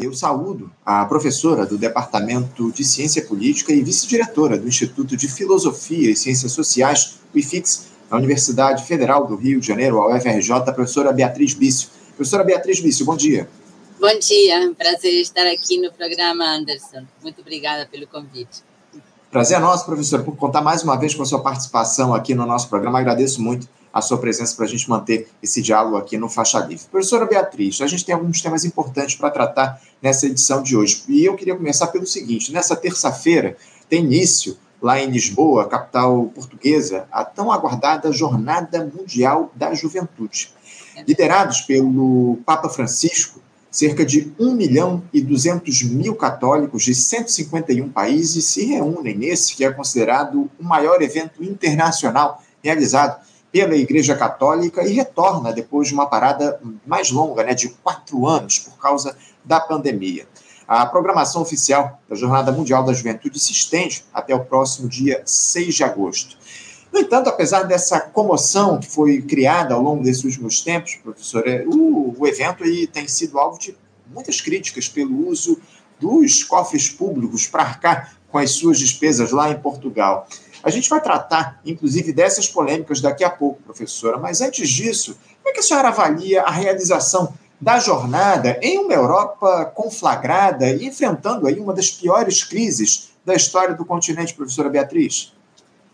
Eu saúdo a professora do Departamento de Ciência Política e vice-diretora do Instituto de Filosofia e Ciências Sociais, o IFIX, da Universidade Federal do Rio de Janeiro, a UFRJ, a professora Beatriz Bício. Professora Beatriz Bício, bom dia. Bom dia, prazer estar aqui no programa Anderson. Muito obrigada pelo convite. Prazer é nosso, professor, por contar mais uma vez com a sua participação aqui no nosso programa. Agradeço muito a sua presença para a gente manter esse diálogo aqui no Faixa Livre. Professora Beatriz, a gente tem alguns temas importantes para tratar nessa edição de hoje. E eu queria começar pelo seguinte: nessa terça-feira tem início, lá em Lisboa, capital portuguesa, a tão aguardada Jornada Mundial da Juventude. Liderados pelo Papa Francisco, cerca de 1 milhão e 200 mil católicos de 151 países se reúnem nesse que é considerado o maior evento internacional realizado pela Igreja Católica e retorna depois de uma parada mais longa, né, de quatro anos, por causa da pandemia. A programação oficial da Jornada Mundial da Juventude se estende até o próximo dia 6 de agosto. No entanto, apesar dessa comoção que foi criada ao longo desses últimos tempos, professora, o, o evento aí tem sido alvo de muitas críticas pelo uso dos cofres públicos para arcar com as suas despesas lá em Portugal. A gente vai tratar, inclusive, dessas polêmicas daqui a pouco, professora, mas antes disso, como é que a senhora avalia a realização da jornada em uma Europa conflagrada e enfrentando aí uma das piores crises da história do continente, professora Beatriz?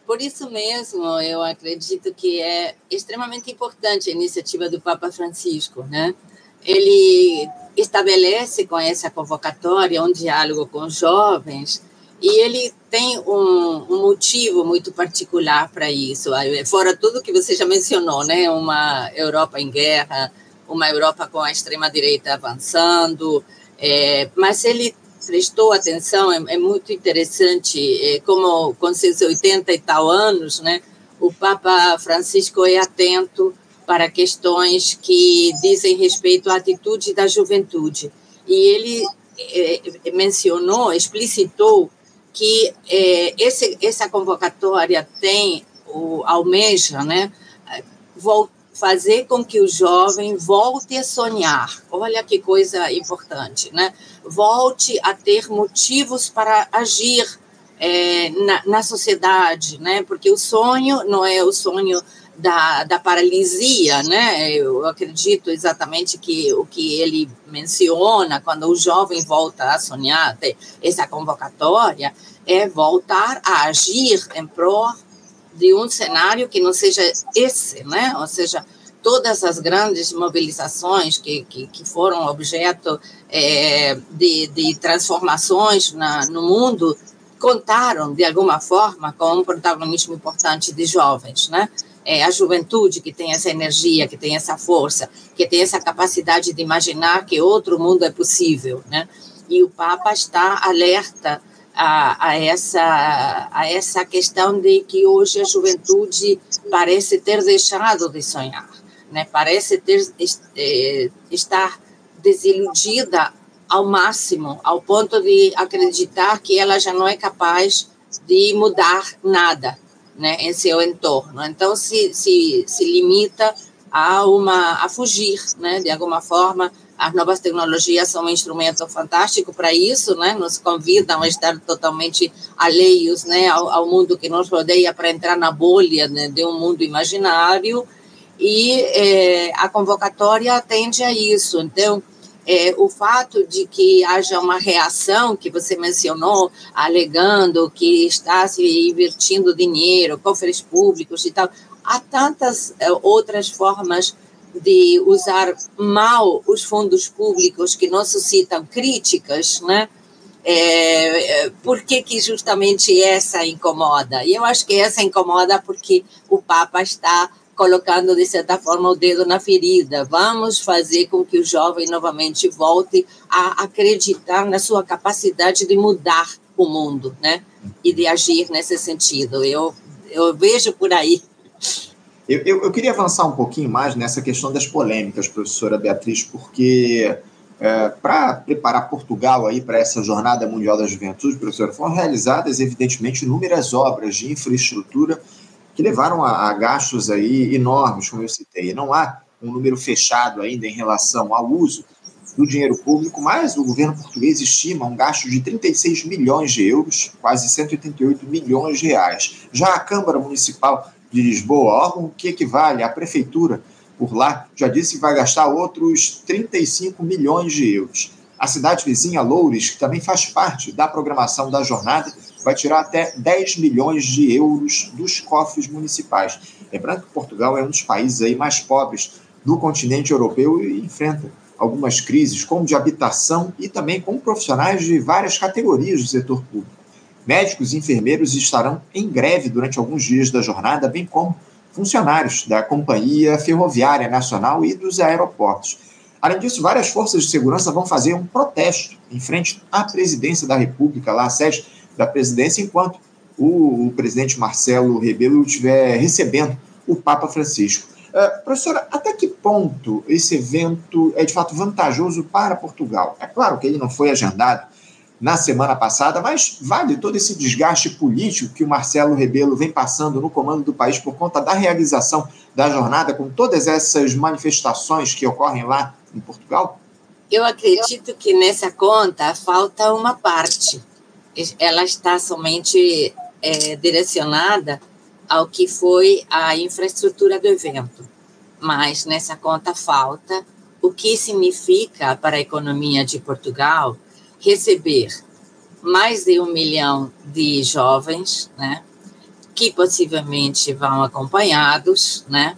Por isso mesmo, eu acredito que é extremamente importante a iniciativa do Papa Francisco, né? Ele estabelece com essa convocatória um diálogo com os jovens e ele tem um, um motivo muito particular para isso, fora tudo que você já mencionou, né? Uma Europa em guerra, uma Europa com a extrema-direita avançando, é, mas ele prestou atenção, é, é muito interessante, é, como com seus 80 e tal anos, né? O Papa Francisco é atento para questões que dizem respeito à atitude da juventude. E ele é, mencionou, explicitou que é, esse, essa convocatória tem, o, almeja, né, fazer com que o jovem volte a sonhar. Olha que coisa importante, né? Volte a ter motivos para agir é, na, na sociedade, né? Porque o sonho não é o sonho da, da paralisia, né? Eu acredito exatamente que o que ele menciona quando o jovem volta a sonhar, essa convocatória, é voltar a agir em prol de um cenário que não seja esse, né? Ou seja, todas as grandes mobilizações que, que, que foram objeto é, de, de transformações na, no mundo contaram, de alguma forma, com um protagonismo importante de jovens, né? é, a juventude que tem essa energia, que tem essa força, que tem essa capacidade de imaginar que outro mundo é possível, né? E o Papa está alerta a, a, essa, a essa questão de que hoje a juventude parece ter deixado de sonhar, né? Parece ter é, estar desiludida ao máximo, ao ponto de acreditar que ela já não é capaz de mudar nada, né, em seu entorno. Então, se, se, se limita a, uma, a fugir, né, de alguma forma. As novas tecnologias são um instrumento fantástico para isso, né, nos convidam a estar totalmente alheios né, ao, ao mundo que nos rodeia para entrar na bolha né, de um mundo imaginário. E é, a convocatória atende a isso. Então, é, o fato de que haja uma reação que você mencionou, alegando que está se invertindo dinheiro, cofres públicos e tal, há tantas é, outras formas de usar mal os fundos públicos que não suscitam críticas, né? É, é por que, que justamente essa incomoda? E eu acho que essa incomoda porque o Papa está colocando, de certa forma, o dedo na ferida. Vamos fazer com que o jovem novamente volte a acreditar na sua capacidade de mudar o mundo, né? E de agir nesse sentido. Eu, eu vejo por aí. Eu, eu, eu queria avançar um pouquinho mais nessa questão das polêmicas, professora Beatriz, porque é, para preparar Portugal aí para essa jornada mundial da juventude, professora, foram realizadas evidentemente inúmeras obras de infraestrutura que levaram a, a gastos aí enormes, como eu citei. Não há um número fechado ainda em relação ao uso do dinheiro público, mas o governo português estima um gasto de 36 milhões de euros, quase 188 milhões de reais. Já a Câmara Municipal de Lisboa, órgão que equivale à prefeitura por lá, já disse que vai gastar outros 35 milhões de euros. A cidade vizinha, Loures, que também faz parte da programação da jornada, vai tirar até 10 milhões de euros dos cofres municipais. Lembrando que Portugal é um dos países aí mais pobres do continente europeu e enfrenta algumas crises, como de habitação e também com profissionais de várias categorias do setor público. Médicos e enfermeiros estarão em greve durante alguns dias da jornada, bem como funcionários da Companhia Ferroviária Nacional e dos aeroportos. Além disso, várias forças de segurança vão fazer um protesto em frente à presidência da República, lá a sede da presidência, enquanto o, o presidente Marcelo Rebelo estiver recebendo o Papa Francisco. Uh, professora, até que ponto esse evento é de fato vantajoso para Portugal? É claro que ele não foi agendado na semana passada, mas vale todo esse desgaste político que o Marcelo Rebelo vem passando no comando do país por conta da realização da jornada, com todas essas manifestações que ocorrem lá em Portugal? Eu acredito que nessa conta falta uma parte. Ela está somente é, direcionada ao que foi a infraestrutura do evento. Mas nessa conta falta o que significa para a economia de Portugal receber mais de um milhão de jovens, né, que possivelmente vão acompanhados, né,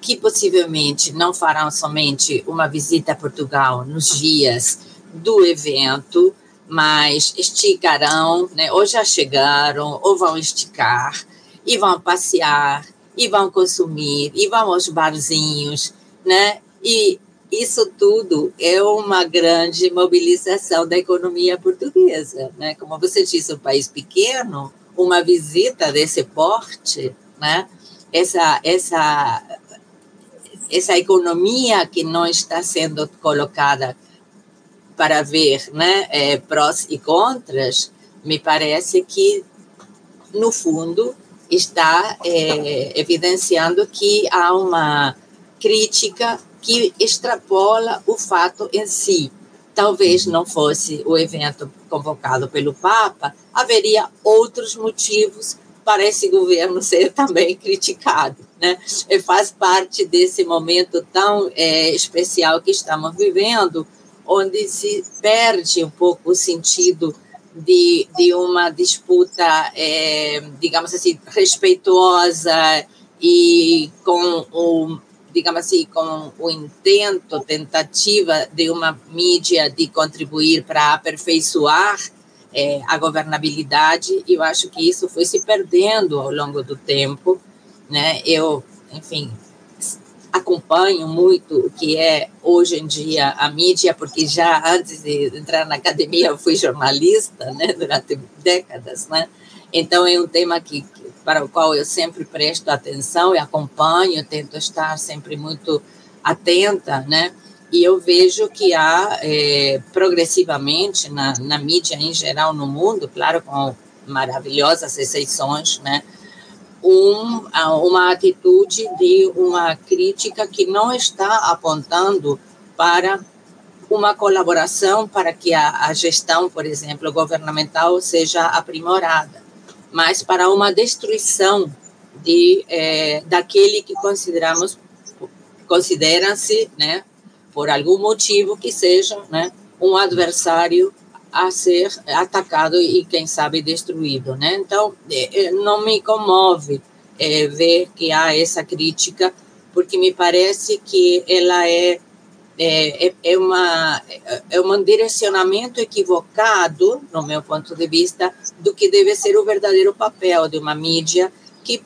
que possivelmente não farão somente uma visita a Portugal nos dias do evento, mas esticarão, né, ou já chegaram, ou vão esticar, e vão passear, e vão consumir, e vão aos barzinhos, né, e isso tudo é uma grande mobilização da economia portuguesa, né? Como você disse, um país pequeno, uma visita desse porte, né? Essa essa essa economia que não está sendo colocada para ver, né, é, prós e contras, me parece que no fundo está é, evidenciando que há uma crítica que extrapola o fato em si. Talvez não fosse o evento convocado pelo Papa, haveria outros motivos para esse governo ser também criticado. Né? E faz parte desse momento tão é, especial que estamos vivendo, onde se perde um pouco o sentido de, de uma disputa, é, digamos assim, respeitosa e com o digamos assim, com o intento, tentativa de uma mídia de contribuir para aperfeiçoar é, a governabilidade, e eu acho que isso foi se perdendo ao longo do tempo, né? Eu, enfim, acompanho muito o que é hoje em dia a mídia, porque já antes de entrar na academia eu fui jornalista, né, durante décadas, né? Então é um tema que, para o qual eu sempre presto atenção e acompanho, tento estar sempre muito atenta, né? E eu vejo que há é, progressivamente na, na mídia em geral no mundo, claro, com maravilhosas exceções, né? Um, uma atitude de uma crítica que não está apontando para uma colaboração para que a, a gestão, por exemplo, governamental seja aprimorada mas para uma destruição de é, daquele que consideramos considera-se, né, por algum motivo que seja, né, um adversário a ser atacado e quem sabe destruído, né? Então é, é, não me comove é, ver que há essa crítica, porque me parece que ela é é, é, é, uma, é um direcionamento equivocado, no meu ponto de vista, do que deve ser o verdadeiro papel de uma mídia que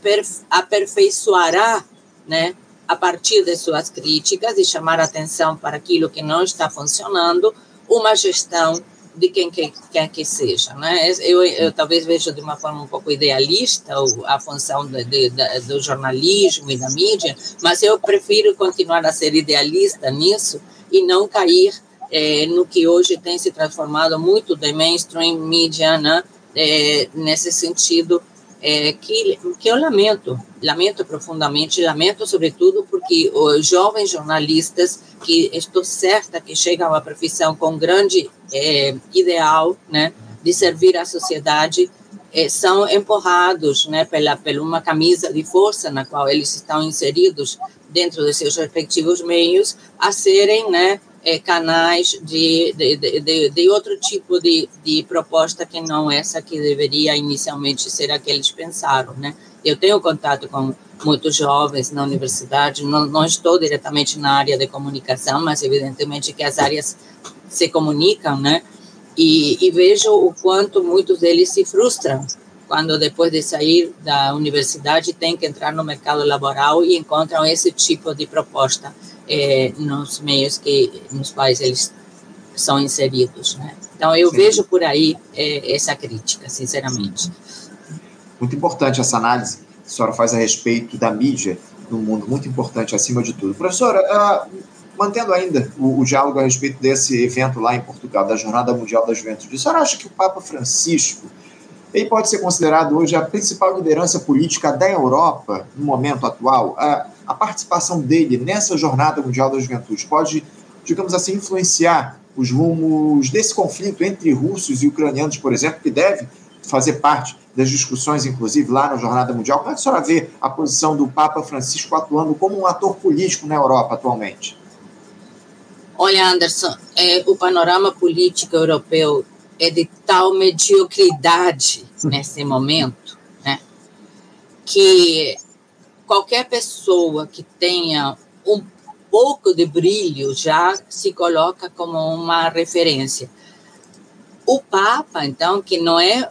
aperfeiçoará, né, a partir de suas críticas e chamar atenção para aquilo que não está funcionando, uma gestão de quem quer, que seja. Né? Eu, eu, talvez veja de uma forma um pouco idealista a função de, de, de, do jornalismo e da mídia, mas eu prefiro continuar a ser idealista nisso e não cair é, no que hoje tem se transformado muito de mainstream mídia, né? É, nesse sentido é, que, que eu lamento, lamento profundamente, lamento sobretudo porque os jovens jornalistas, que estou certa que chegam à profissão com grande é, ideal, né, de servir à sociedade, é, são empurrados, né, pela, pela uma camisa de força na qual eles estão inseridos dentro dos seus respectivos meios, a serem, né, é, canais de, de, de, de, outro tipo de, de proposta que não essa que deveria inicialmente ser a que eles pensaram, né? Eu tenho contato com muitos jovens na universidade, não, não estou diretamente na área de comunicação, mas evidentemente que as áreas se comunicam, né? E, e vejo o quanto muitos deles se frustram quando depois de sair da universidade tem que entrar no mercado laboral e encontram esse tipo de proposta é, nos meios que nos quais eles são inseridos, né? Então eu Sim. vejo por aí é, essa crítica, sinceramente. Muito importante essa análise que a senhora faz a respeito da mídia no mundo, muito importante acima de tudo. Professora, uh, mantendo ainda o, o, diálogo a respeito desse evento lá em Portugal, da Jornada Mundial da Juventude, a senhora acha que o Papa Francisco ele pode ser considerado hoje a principal liderança política da Europa no momento atual? A, a participação dele nessa Jornada Mundial da Juventude pode, digamos assim, influenciar os rumos desse conflito entre russos e ucranianos, por exemplo, que deve fazer parte das discussões, inclusive, lá na Jornada Mundial. Como é que a senhora vê a posição do Papa Francisco atuando como um ator político na Europa atualmente? Olha, Anderson, é, o panorama político europeu é de tal mediocridade nesse momento, né, que qualquer pessoa que tenha um pouco de brilho já se coloca como uma referência. O Papa, então, que não é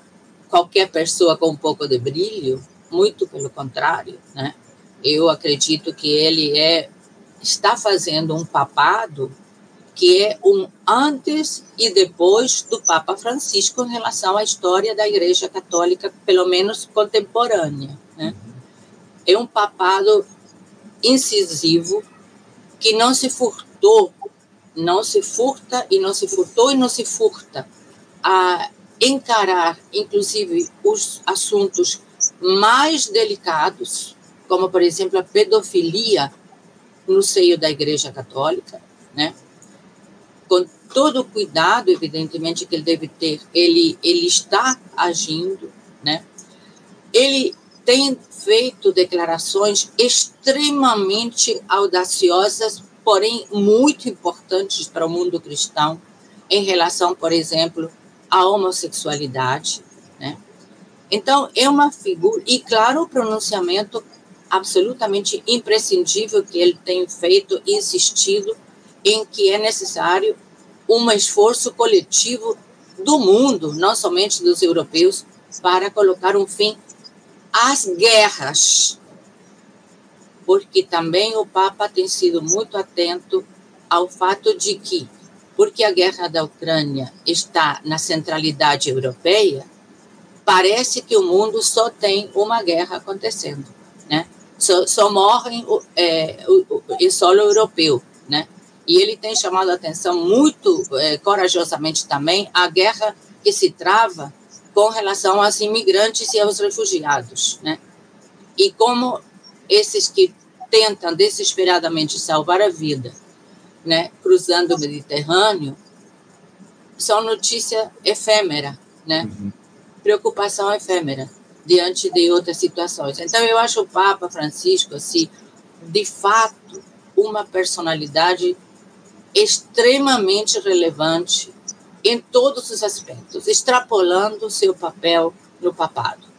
qualquer pessoa com um pouco de brilho, muito pelo contrário, né? Eu acredito que ele é está fazendo um papado que é um antes e depois do Papa Francisco em relação à história da Igreja Católica, pelo menos contemporânea. Né? É um papado incisivo que não se furtou, não se furta e não se furtou e não se furta a encarar, inclusive, os assuntos mais delicados, como, por exemplo, a pedofilia no seio da Igreja Católica, né? com todo o cuidado, evidentemente, que ele deve ter, ele, ele está agindo, né? Ele tem feito declarações extremamente audaciosas, porém muito importantes para o mundo cristão, em relação, por exemplo, à homossexualidade, né? Então, é uma figura, e claro, o pronunciamento absolutamente imprescindível que ele tem feito, insistido, em que é necessário um esforço coletivo do mundo, não somente dos europeus, para colocar um fim às guerras. Porque também o Papa tem sido muito atento ao fato de que, porque a guerra da Ucrânia está na centralidade europeia, parece que o mundo só tem uma guerra acontecendo, né? Só, só morrem é, o, o, solo europeu, né? e ele tem chamado a atenção muito é, corajosamente também a guerra que se trava com relação aos imigrantes e aos refugiados, né? E como esses que tentam desesperadamente salvar a vida, né, cruzando o Mediterrâneo, são notícia efêmera, né? Uhum. Preocupação efêmera diante de outras situações. Então eu acho o Papa Francisco assim, de fato, uma personalidade extremamente relevante em todos os aspectos, extrapolando o seu papel no papado.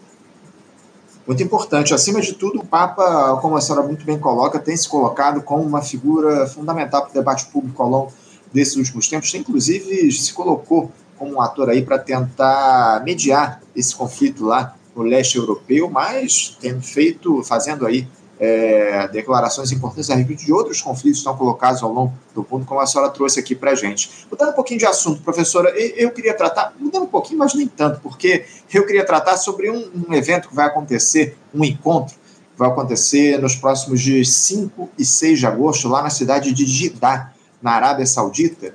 Muito importante. Acima de tudo, o Papa, como a senhora muito bem coloca, tem se colocado como uma figura fundamental para o debate público ao longo desses últimos tempos. Inclusive, se colocou como um ator aí para tentar mediar esse conflito lá no leste europeu, mas tem feito, fazendo aí é, declarações importantes a respeito de outros conflitos que estão colocados ao longo do mundo, como a senhora trouxe aqui para a gente. Mudando um pouquinho de assunto, professora, eu queria tratar, mudando um pouquinho, mas nem tanto, porque eu queria tratar sobre um, um evento que vai acontecer, um encontro, que vai acontecer nos próximos dias 5 e 6 de agosto, lá na cidade de Jeddah, na Arábia Saudita,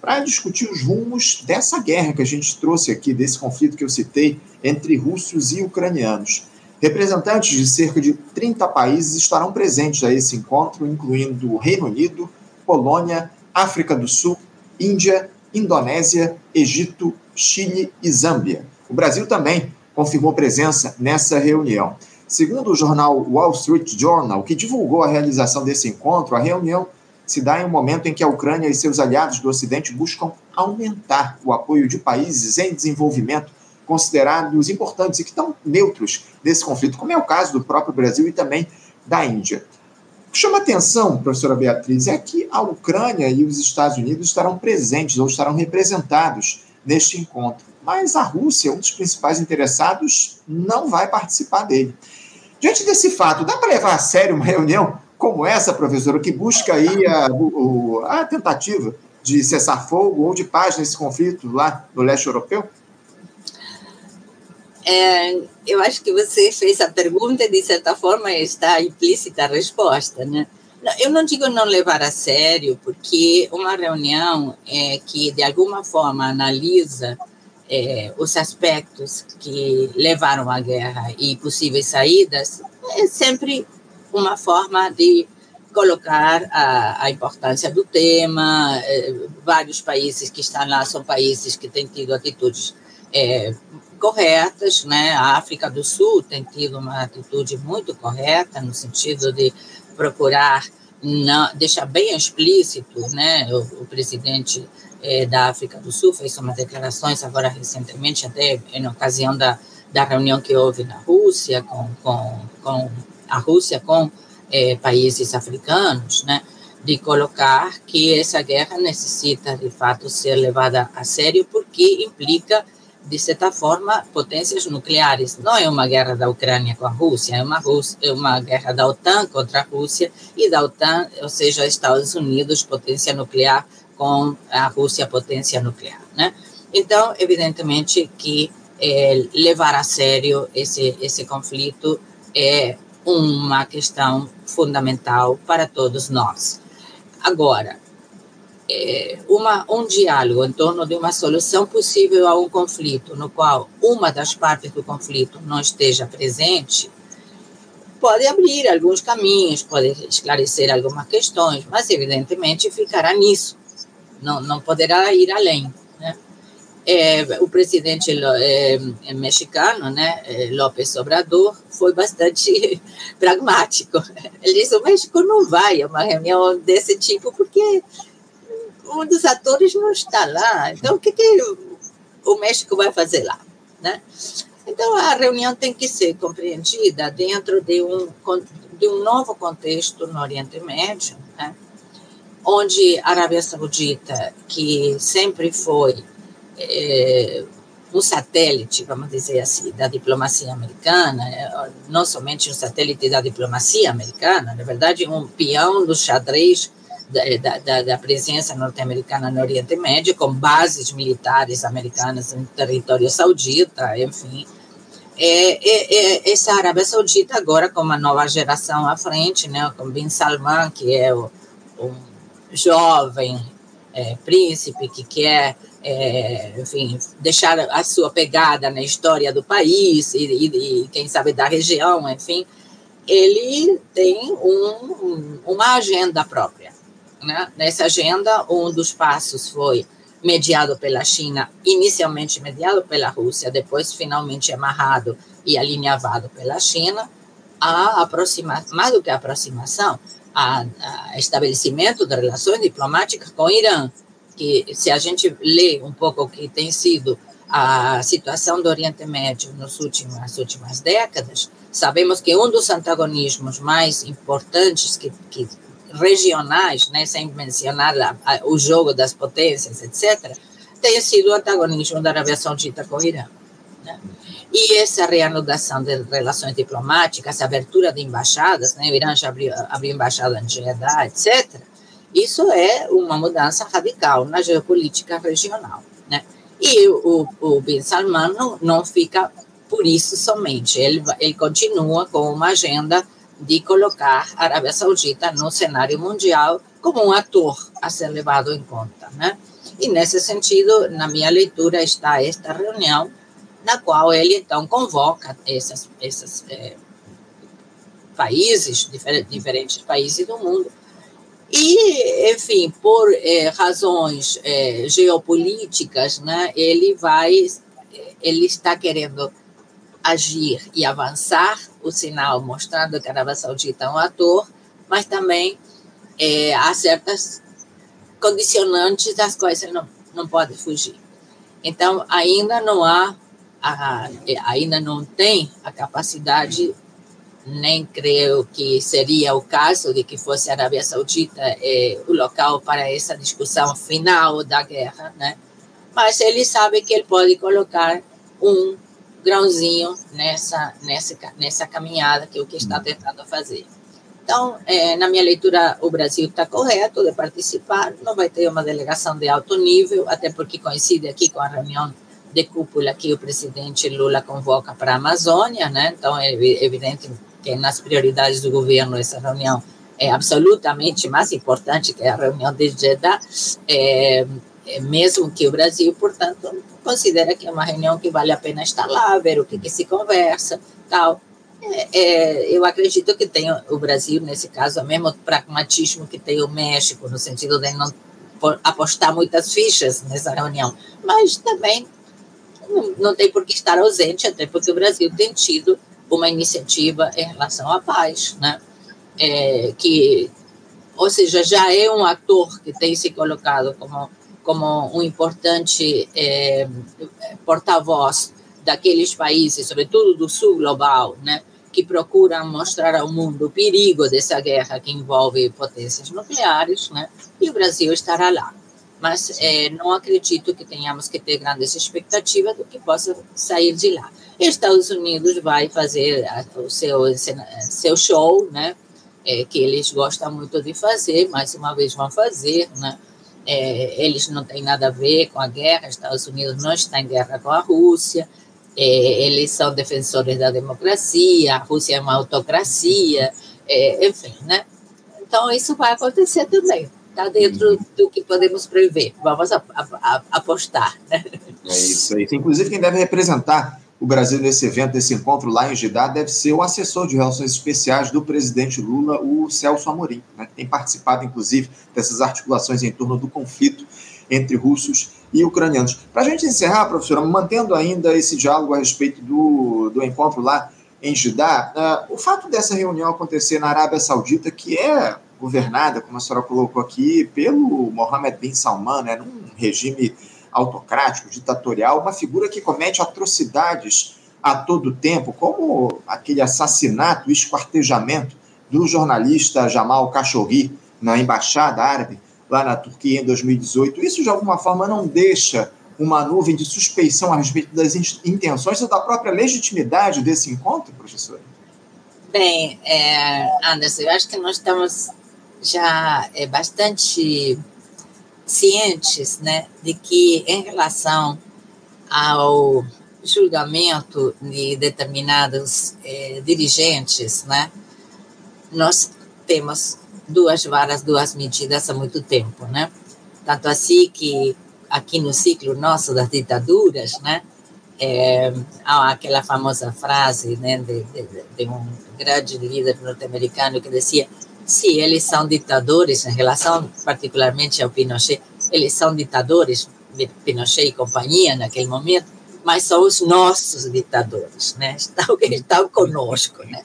para discutir os rumos dessa guerra que a gente trouxe aqui, desse conflito que eu citei entre russos e ucranianos. Representantes de cerca de 30 países estarão presentes a esse encontro, incluindo Reino Unido, Polônia, África do Sul, Índia, Indonésia, Egito, Chile e Zâmbia. O Brasil também confirmou presença nessa reunião. Segundo o jornal Wall Street Journal, que divulgou a realização desse encontro, a reunião se dá em um momento em que a Ucrânia e seus aliados do Ocidente buscam aumentar o apoio de países em desenvolvimento considerados importantes e que estão neutros nesse conflito, como é o caso do próprio Brasil e também da Índia. O que chama atenção, professora Beatriz, é que a Ucrânia e os Estados Unidos estarão presentes ou estarão representados neste encontro, mas a Rússia, um dos principais interessados, não vai participar dele. Diante desse fato, dá para levar a sério uma reunião como essa, professora, que busca aí a, a tentativa de cessar fogo ou de paz nesse conflito lá no leste europeu? É, eu acho que você fez a pergunta e, de certa forma, está implícita a resposta, né? Eu não digo não levar a sério, porque uma reunião é, que, de alguma forma, analisa é, os aspectos que levaram à guerra e possíveis saídas, é sempre uma forma de colocar a, a importância do tema. É, vários países que estão lá são países que têm tido atitudes é, corretas, né? A África do Sul tem tido uma atitude muito correta no sentido de procurar não, deixar bem explícito, né? O, o presidente é, da África do Sul fez umas declarações agora recentemente, até em ocasião da, da reunião que houve na Rússia com, com, com a Rússia com é, países africanos, né? De colocar que essa guerra necessita de fato ser levada a sério porque implica de certa forma, potências nucleares. Não é uma guerra da Ucrânia com a Rússia, é uma, Rússia, é uma guerra da OTAN contra a Rússia e da OTAN, ou seja, Estados Unidos, potência nuclear, com a Rússia, potência nuclear. Né? Então, evidentemente que é, levar a sério esse, esse conflito é uma questão fundamental para todos nós. Agora, uma, um diálogo em torno de uma solução possível a um conflito, no qual uma das partes do conflito não esteja presente, pode abrir alguns caminhos, pode esclarecer algumas questões, mas evidentemente ficará nisso, não, não poderá ir além. Né? É, o presidente é, mexicano, né, López Obrador, foi bastante pragmático. Ele disse: o México não vai a uma reunião desse tipo porque um dos atores não está lá. Então, o que, que o México vai fazer lá? Né? Então, a reunião tem que ser compreendida dentro de um, de um novo contexto no Oriente Médio, né? onde a Arábia Saudita, que sempre foi é, um satélite, vamos dizer assim, da diplomacia americana, é, não somente um satélite da diplomacia americana, na verdade, um peão do xadrez da, da, da presença norte-americana no Oriente Médio, com bases militares americanas no território saudita, enfim. É, é, é, essa Arábia Saudita agora com uma nova geração à frente, né, com Bin Salman, que é o, um jovem é, príncipe que quer, é, enfim, deixar a sua pegada na história do país e, e, e quem sabe da região, enfim, ele tem um, uma agenda própria. Né? Nessa agenda, um dos passos foi mediado pela China, inicialmente mediado pela Rússia, depois finalmente amarrado e alinhavado pela China, a aproximação, mais do que a aproximação, a, a estabelecimento de relações diplomáticas com o Irã, que se a gente lê um pouco o que tem sido a situação do Oriente Médio nas últimas décadas, sabemos que um dos antagonismos mais importantes que, que regionais, né, sem mencionar a, a, o jogo das potências, etc., tem sido o antagonismo da Arábia Saudita com o Irã. Né? E essa reanudação de relações diplomáticas, abertura de embaixadas, né, o Irã já abriu, abriu embaixada em Jeddah, etc., isso é uma mudança radical na geopolítica regional. Né? E o, o Bin Salman não, não fica por isso somente, ele, ele continua com uma agenda de colocar a Arábia Saudita no cenário mundial como um ator a ser levado em conta, né? E nesse sentido, na minha leitura está esta reunião na qual ele então convoca esses, esses é, países, diferentes países do mundo, e, enfim, por é, razões é, geopolíticas, né, ele vai, ele está querendo agir e avançar o sinal mostrando que a Arábia Saudita é um ator, mas também é, há certas condicionantes das quais ele não, não pode fugir. Então, ainda não há, a, ainda não tem a capacidade nem creio que seria o caso de que fosse a Arábia Saudita eh, o local para essa discussão final da guerra, né? Mas ele sabe que ele pode colocar um grãozinho nessa nessa nessa caminhada que é o que está tentando fazer. Então, eh, na minha leitura, o Brasil está correto de participar. Não vai ter uma delegação de alto nível, até porque coincide aqui com a reunião de cúpula que o presidente Lula convoca para a Amazônia, né? Então, é evidente que nas prioridades do governo essa reunião é absolutamente mais importante que a reunião de Jeddah, é, é, mesmo que o Brasil, portanto, considera que é uma reunião que vale a pena estar lá, ver o que, que se conversa, tal. É, é, eu acredito que tem o Brasil, nesse caso, o mesmo pragmatismo que tem o México, no sentido de não apostar muitas fichas nessa reunião, mas também não, não tem por que estar ausente, até porque o Brasil tem tido uma iniciativa em relação à paz, né? É, que, ou seja, já é um ator que tem se colocado como como um importante é, porta-voz daqueles países, sobretudo do sul global, né, que procuram mostrar ao mundo o perigo dessa guerra que envolve potências nucleares, né, e o Brasil estará lá mas é, não acredito que tenhamos que ter grandes expectativas do que possa sair de lá. Estados Unidos vai fazer o seu, seu show, né? É, que eles gostam muito de fazer, mais uma vez vão fazer, né? É, eles não têm nada a ver com a guerra, Estados Unidos não está em guerra com a Rússia, é, eles são defensores da democracia, a Rússia é uma autocracia, é, enfim, né? Então isso vai acontecer também está dentro do que podemos prever. Vamos a, a, a, apostar. Né? É isso, é isso. Inclusive, quem deve representar o Brasil nesse evento, nesse encontro lá em Jeddah, deve ser o assessor de relações especiais do presidente Lula, o Celso Amorim, né, que tem participado, inclusive, dessas articulações em torno do conflito entre russos e ucranianos. Para a gente encerrar, professora, mantendo ainda esse diálogo a respeito do, do encontro lá em Jeddah, uh, o fato dessa reunião acontecer na Arábia Saudita, que é governada, como a senhora colocou aqui, pelo Mohammed bin Salman, né, num regime autocrático, ditatorial, uma figura que comete atrocidades a todo tempo, como aquele assassinato, esquartejamento do jornalista Jamal Khashoggi na embaixada árabe lá na Turquia em 2018. Isso de alguma forma não deixa uma nuvem de suspeição a respeito das intenções ou da própria legitimidade desse encontro, professor? Bem, é, Anderson, eu acho que nós estamos já é, bastante cientes né, de que, em relação ao julgamento de determinados é, dirigentes, né, nós temos duas varas, duas medidas há muito tempo, né? Tanto assim que aqui no ciclo nosso das ditaduras, né, é, há aquela famosa frase né, de, de, de um grande líder norte-americano que dizia se eles são ditadores, em relação particularmente ao Pinochet, eles são ditadores, Pinochet e companhia naquele momento, mas são os nossos ditadores, né? Estão, estão conosco, né?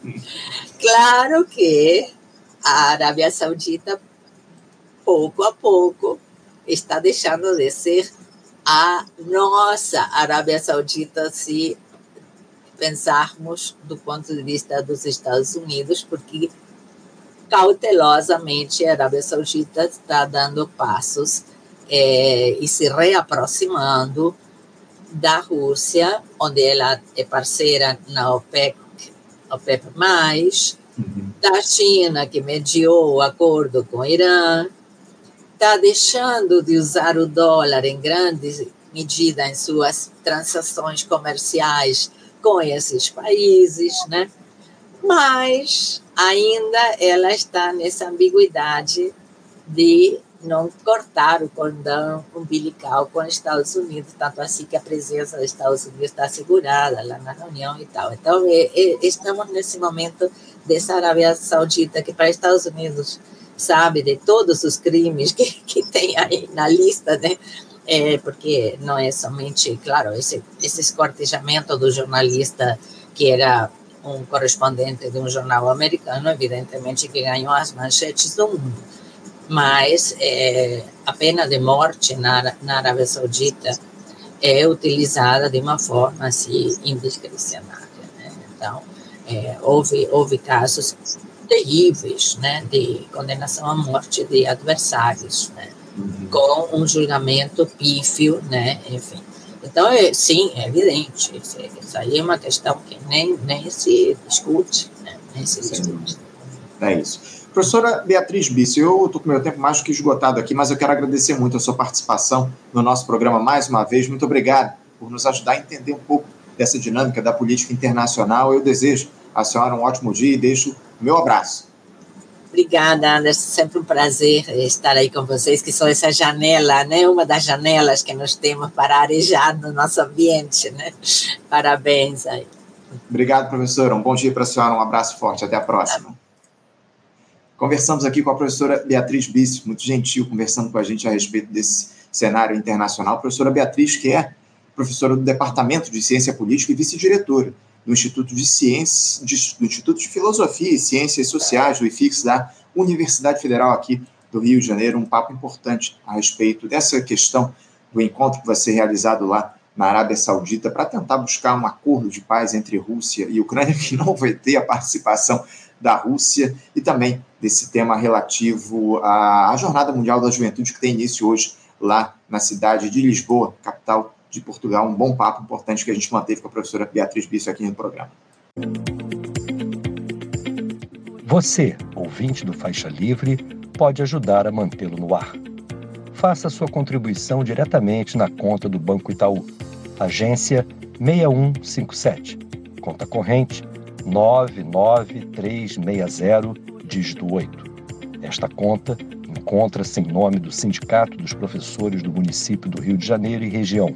Claro que a Arábia Saudita, pouco a pouco, está deixando de ser a nossa Arábia Saudita se pensarmos do ponto de vista dos Estados Unidos, porque cautelosamente a Arábia Saudita está dando passos é, e se reaproximando da Rússia, onde ela é parceira na OPEC, OPEP+, uhum. da China, que mediou o acordo com o Irã, está deixando de usar o dólar em grande medida em suas transações comerciais com esses países, né? Mas ainda ela está nessa ambiguidade de não cortar o cordão umbilical com os Estados Unidos, tanto assim que a presença dos Estados Unidos está assegurada lá na reunião e tal. Então, é, é, estamos nesse momento dessa Arábia Saudita, que para os Estados Unidos sabe de todos os crimes que, que tem aí na lista, né? É, porque não é somente, claro, esse, esse escortejamento do jornalista que era um correspondente de um jornal americano, evidentemente que ganhou as manchetes do mundo mas é, a pena de morte na, na Arábia Saudita é utilizada de uma forma assim indiscricionária. Né? Então, é, houve, houve casos terríveis né, de condenação à morte de adversários, né, uhum. com um julgamento pífio, né, enfim. Então, é, sim, é evidente, isso, aí é uma questão que nem, nem se discute, né, nem se discute. É isso. Professora Beatriz Bice, eu estou com meu tempo mais do que esgotado aqui, mas eu quero agradecer muito a sua participação no nosso programa mais uma vez. Muito obrigado por nos ajudar a entender um pouco dessa dinâmica da política internacional. Eu desejo à senhora um ótimo dia e deixo o meu abraço. Obrigada, Anderson. Sempre um prazer estar aí com vocês, que são essa janela, né? Uma das janelas que nós temos para arejar no nosso ambiente, né? Parabéns aí. Obrigado, professora. Um bom dia para a senhora. Um abraço forte. Até a próxima. Conversamos aqui com a professora Beatriz Bice, muito gentil, conversando com a gente a respeito desse cenário internacional. professora Beatriz, que é professora do Departamento de Ciência Política e vice-diretora do Instituto de Ciências, do Instituto de Filosofia e Ciências Sociais, do IFIX, da Universidade Federal aqui do Rio de Janeiro. Um papo importante a respeito dessa questão do encontro que vai ser realizado lá na Arábia Saudita para tentar buscar um acordo de paz entre Rússia e Ucrânia, que não vai ter a participação da Rússia e também desse tema relativo à, Jornada Mundial da Juventude, que tem início hoje lá na cidade de Lisboa, capital de Portugal. Um bom papo importante que a gente manteve com a professora Beatriz Bício aqui no programa. Você, ouvinte do Faixa Livre, pode ajudar a mantê-lo no ar. Faça sua contribuição diretamente na conta do Banco Itaú, agência 6157, conta corrente 99360, dígito 8. Esta conta encontra-se em nome do Sindicato dos Professores do Município do Rio de Janeiro e região,